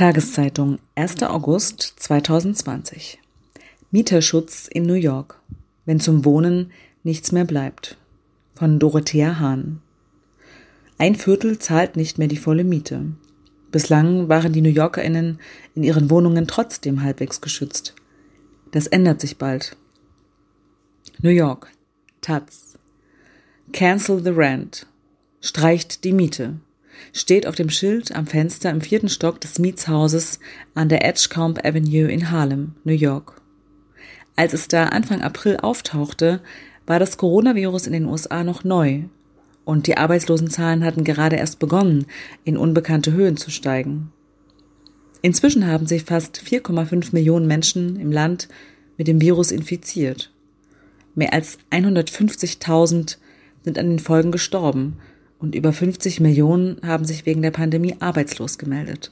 Tageszeitung 1. August 2020 Mieterschutz in New York. Wenn zum Wohnen nichts mehr bleibt. Von Dorothea Hahn. Ein Viertel zahlt nicht mehr die volle Miete. Bislang waren die New Yorkerinnen in ihren Wohnungen trotzdem halbwegs geschützt. Das ändert sich bald. New York. Taz. Cancel the rent. Streicht die Miete steht auf dem Schild am Fenster im vierten Stock des Mietshauses an der Edgecombe Avenue in Harlem, New York. Als es da Anfang April auftauchte, war das Coronavirus in den USA noch neu und die Arbeitslosenzahlen hatten gerade erst begonnen, in unbekannte Höhen zu steigen. Inzwischen haben sich fast 4,5 Millionen Menschen im Land mit dem Virus infiziert. Mehr als 150.000 sind an den Folgen gestorben und über 50 Millionen haben sich wegen der Pandemie arbeitslos gemeldet.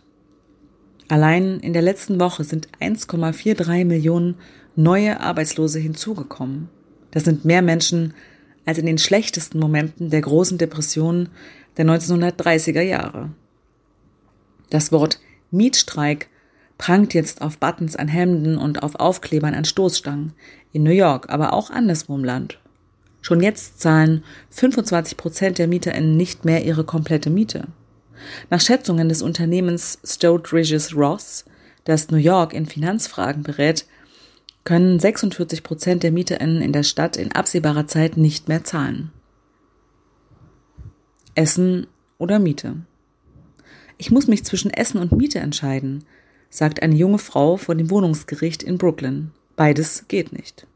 Allein in der letzten Woche sind 1,43 Millionen neue Arbeitslose hinzugekommen. Das sind mehr Menschen als in den schlechtesten Momenten der großen Depression der 1930er Jahre. Das Wort Mietstreik prangt jetzt auf Buttons an Hemden und auf Aufklebern an Stoßstangen, in New York, aber auch anderswo im Land. Schon jetzt zahlen 25 Prozent der MieterInnen nicht mehr ihre komplette Miete. Nach Schätzungen des Unternehmens Stout Regis Ross, das New York in Finanzfragen berät, können 46 Prozent der MieterInnen in der Stadt in absehbarer Zeit nicht mehr zahlen. Essen oder Miete? Ich muss mich zwischen Essen und Miete entscheiden, sagt eine junge Frau vor dem Wohnungsgericht in Brooklyn. Beides geht nicht.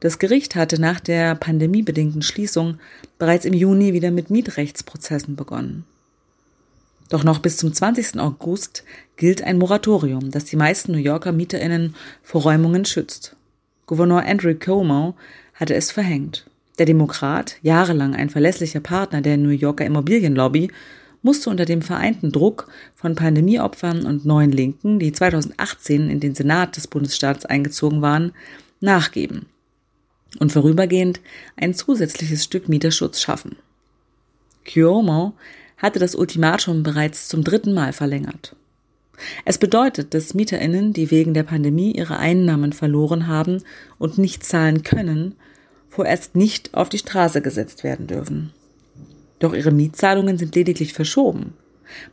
Das Gericht hatte nach der pandemiebedingten Schließung bereits im Juni wieder mit Mietrechtsprozessen begonnen. Doch noch bis zum 20. August gilt ein Moratorium, das die meisten New Yorker Mieterinnen vor Räumungen schützt. Gouverneur Andrew Cuomo hatte es verhängt. Der Demokrat, jahrelang ein verlässlicher Partner der New Yorker Immobilienlobby, musste unter dem vereinten Druck von Pandemieopfern und neuen Linken, die 2018 in den Senat des Bundesstaats eingezogen waren, nachgeben und vorübergehend ein zusätzliches Stück Mieterschutz schaffen. Cuomo hatte das Ultimatum bereits zum dritten Mal verlängert. Es bedeutet, dass Mieterinnen, die wegen der Pandemie ihre Einnahmen verloren haben und nicht zahlen können, vorerst nicht auf die Straße gesetzt werden dürfen. Doch ihre Mietzahlungen sind lediglich verschoben.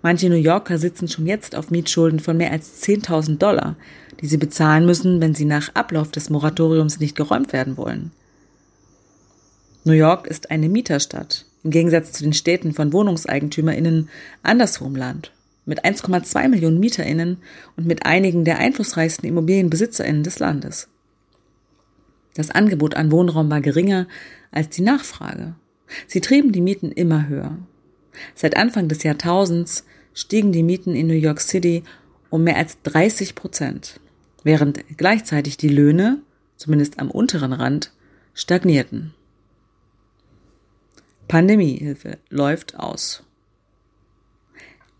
Manche New Yorker sitzen schon jetzt auf Mietschulden von mehr als 10.000 Dollar, die sie bezahlen müssen, wenn sie nach Ablauf des Moratoriums nicht geräumt werden wollen. New York ist eine Mieterstadt, im Gegensatz zu den Städten von Wohnungseigentümerinnen anderswo im Land, mit 1,2 Millionen Mieterinnen und mit einigen der einflussreichsten Immobilienbesitzerinnen des Landes. Das Angebot an Wohnraum war geringer als die Nachfrage. Sie trieben die Mieten immer höher. Seit Anfang des Jahrtausends stiegen die Mieten in New York City um mehr als 30 Prozent, während gleichzeitig die Löhne, zumindest am unteren Rand, stagnierten. Pandemiehilfe läuft aus.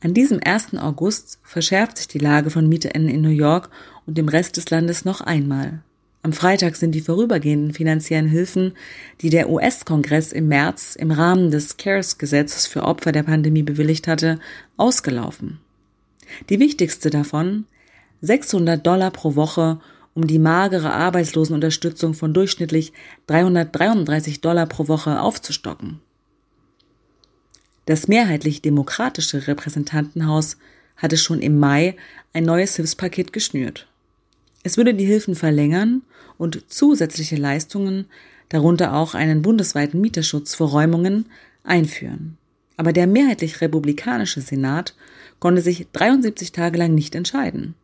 An diesem 1. August verschärft sich die Lage von MieterInnen in New York und dem Rest des Landes noch einmal. Am Freitag sind die vorübergehenden finanziellen Hilfen, die der US-Kongress im März im Rahmen des CARES-Gesetzes für Opfer der Pandemie bewilligt hatte, ausgelaufen. Die wichtigste davon 600 Dollar pro Woche, um die magere Arbeitslosenunterstützung von durchschnittlich 333 Dollar pro Woche aufzustocken. Das mehrheitlich demokratische Repräsentantenhaus hatte schon im Mai ein neues Hilfspaket geschnürt. Es würde die Hilfen verlängern und zusätzliche Leistungen, darunter auch einen bundesweiten Mieterschutz vor Räumungen, einführen. Aber der mehrheitlich republikanische Senat konnte sich 73 Tage lang nicht entscheiden.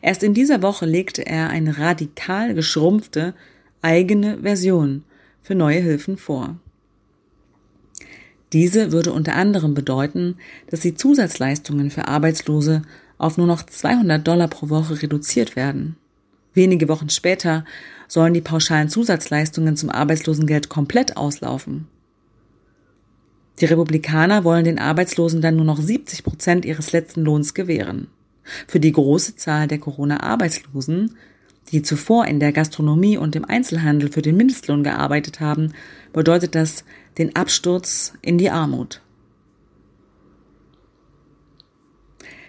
Erst in dieser Woche legte er eine radikal geschrumpfte eigene Version für neue Hilfen vor. Diese würde unter anderem bedeuten, dass die Zusatzleistungen für Arbeitslose auf nur noch 200 Dollar pro Woche reduziert werden. Wenige Wochen später sollen die pauschalen Zusatzleistungen zum Arbeitslosengeld komplett auslaufen. Die Republikaner wollen den Arbeitslosen dann nur noch 70 Prozent ihres letzten Lohns gewähren. Für die große Zahl der Corona-Arbeitslosen, die zuvor in der Gastronomie und im Einzelhandel für den Mindestlohn gearbeitet haben, bedeutet das den Absturz in die Armut.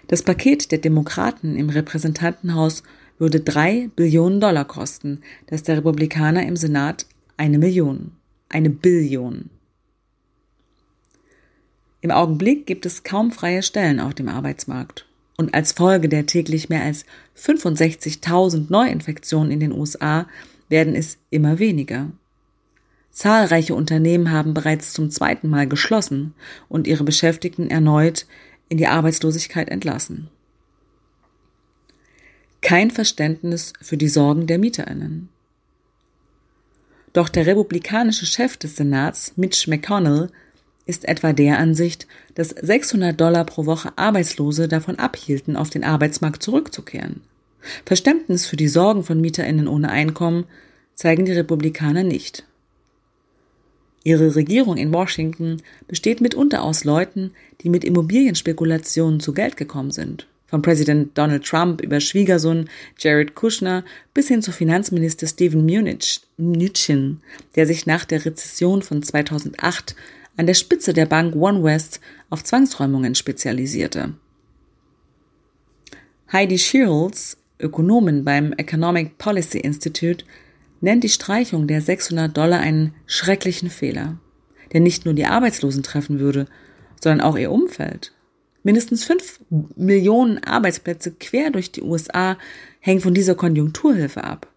Das Paket der Demokraten im Repräsentantenhaus würde drei Billionen Dollar kosten, das der Republikaner im Senat eine Million, eine Billion. Im Augenblick gibt es kaum freie Stellen auf dem Arbeitsmarkt. Und als Folge der täglich mehr als 65.000 Neuinfektionen in den USA werden es immer weniger. Zahlreiche Unternehmen haben bereits zum zweiten Mal geschlossen und ihre Beschäftigten erneut in die Arbeitslosigkeit entlassen. Kein Verständnis für die Sorgen der Mieterinnen. Doch der republikanische Chef des Senats, Mitch McConnell, ist etwa der Ansicht, dass 600 Dollar pro Woche Arbeitslose davon abhielten, auf den Arbeitsmarkt zurückzukehren. Verständnis für die Sorgen von Mieterinnen ohne Einkommen zeigen die Republikaner nicht. Ihre Regierung in Washington besteht mitunter aus Leuten, die mit Immobilienspekulationen zu Geld gekommen sind. Von Präsident Donald Trump über Schwiegersohn Jared Kushner bis hin zu Finanzminister Steven Mnuchin, der sich nach der Rezession von 2008 an der Spitze der Bank OneWest auf Zwangsräumungen spezialisierte. Heidi Shields, Ökonomin beim Economic Policy Institute, nennt die Streichung der 600 Dollar einen schrecklichen Fehler, der nicht nur die Arbeitslosen treffen würde, sondern auch ihr Umfeld. Mindestens fünf Millionen Arbeitsplätze quer durch die USA hängen von dieser Konjunkturhilfe ab,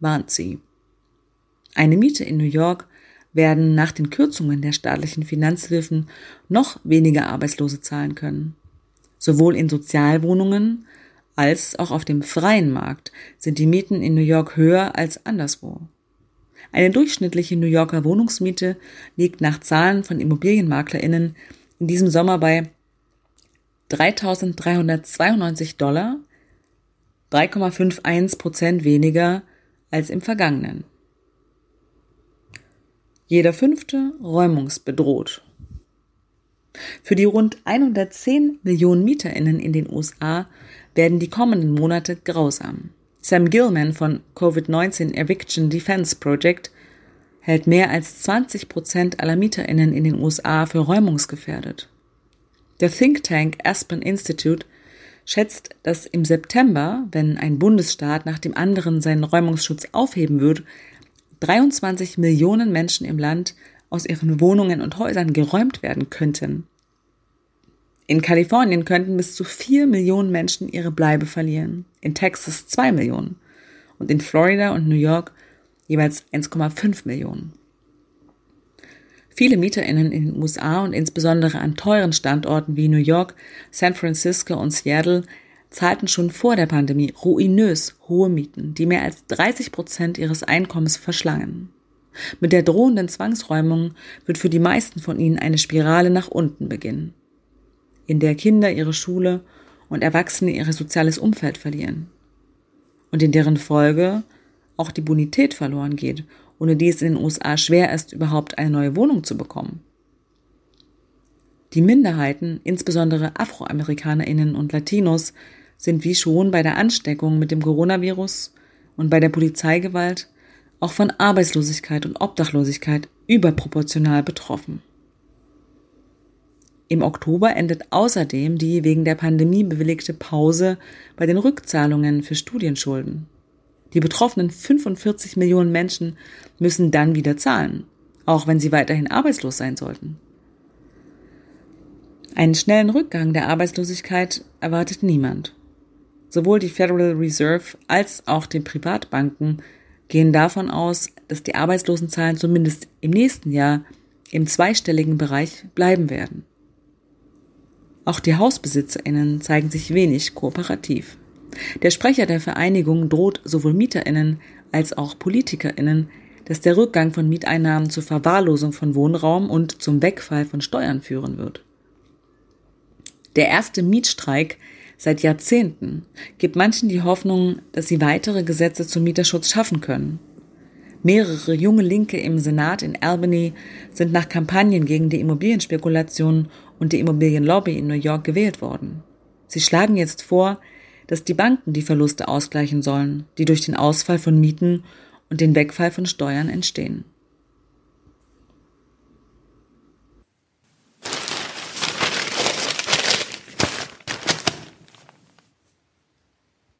warnt sie. Eine Miete in New York werden nach den Kürzungen der staatlichen Finanzhilfen noch weniger Arbeitslose zahlen können. Sowohl in Sozialwohnungen als auch auf dem freien Markt sind die Mieten in New York höher als anderswo. Eine durchschnittliche New Yorker Wohnungsmiete liegt nach Zahlen von Immobilienmaklerinnen in diesem Sommer bei 3.392 Dollar, 3,51 Prozent weniger als im vergangenen. Jeder fünfte räumungsbedroht. Für die rund 110 Millionen MieterInnen in den USA werden die kommenden Monate grausam. Sam Gilman von Covid-19 Eviction Defense Project hält mehr als 20 Prozent aller MieterInnen in den USA für räumungsgefährdet. Der Think Tank Aspen Institute schätzt, dass im September, wenn ein Bundesstaat nach dem anderen seinen Räumungsschutz aufheben wird, 23 Millionen Menschen im Land aus ihren Wohnungen und Häusern geräumt werden könnten. In Kalifornien könnten bis zu 4 Millionen Menschen ihre Bleibe verlieren, in Texas 2 Millionen und in Florida und New York jeweils 1,5 Millionen. Viele Mieterinnen in den USA und insbesondere an teuren Standorten wie New York, San Francisco und Seattle zahlten schon vor der Pandemie ruinös hohe Mieten, die mehr als 30 Prozent ihres Einkommens verschlangen. Mit der drohenden Zwangsräumung wird für die meisten von ihnen eine Spirale nach unten beginnen, in der Kinder ihre Schule und Erwachsene ihr soziales Umfeld verlieren und in deren Folge auch die Bonität verloren geht, ohne die es in den USA schwer ist, überhaupt eine neue Wohnung zu bekommen. Die Minderheiten, insbesondere Afroamerikanerinnen und Latinos, sind wie schon bei der Ansteckung mit dem Coronavirus und bei der Polizeigewalt auch von Arbeitslosigkeit und Obdachlosigkeit überproportional betroffen. Im Oktober endet außerdem die wegen der Pandemie bewilligte Pause bei den Rückzahlungen für Studienschulden. Die betroffenen 45 Millionen Menschen müssen dann wieder zahlen, auch wenn sie weiterhin arbeitslos sein sollten. Einen schnellen Rückgang der Arbeitslosigkeit erwartet niemand. Sowohl die Federal Reserve als auch die Privatbanken gehen davon aus, dass die Arbeitslosenzahlen zumindest im nächsten Jahr im zweistelligen Bereich bleiben werden. Auch die Hausbesitzerinnen zeigen sich wenig kooperativ. Der Sprecher der Vereinigung droht sowohl Mieterinnen als auch Politikerinnen, dass der Rückgang von Mieteinnahmen zur Verwahrlosung von Wohnraum und zum Wegfall von Steuern führen wird. Der erste Mietstreik seit Jahrzehnten gibt manchen die Hoffnung, dass sie weitere Gesetze zum Mieterschutz schaffen können. Mehrere junge Linke im Senat in Albany sind nach Kampagnen gegen die Immobilienspekulation und die Immobilienlobby in New York gewählt worden. Sie schlagen jetzt vor, dass die Banken die Verluste ausgleichen sollen, die durch den Ausfall von Mieten und den Wegfall von Steuern entstehen.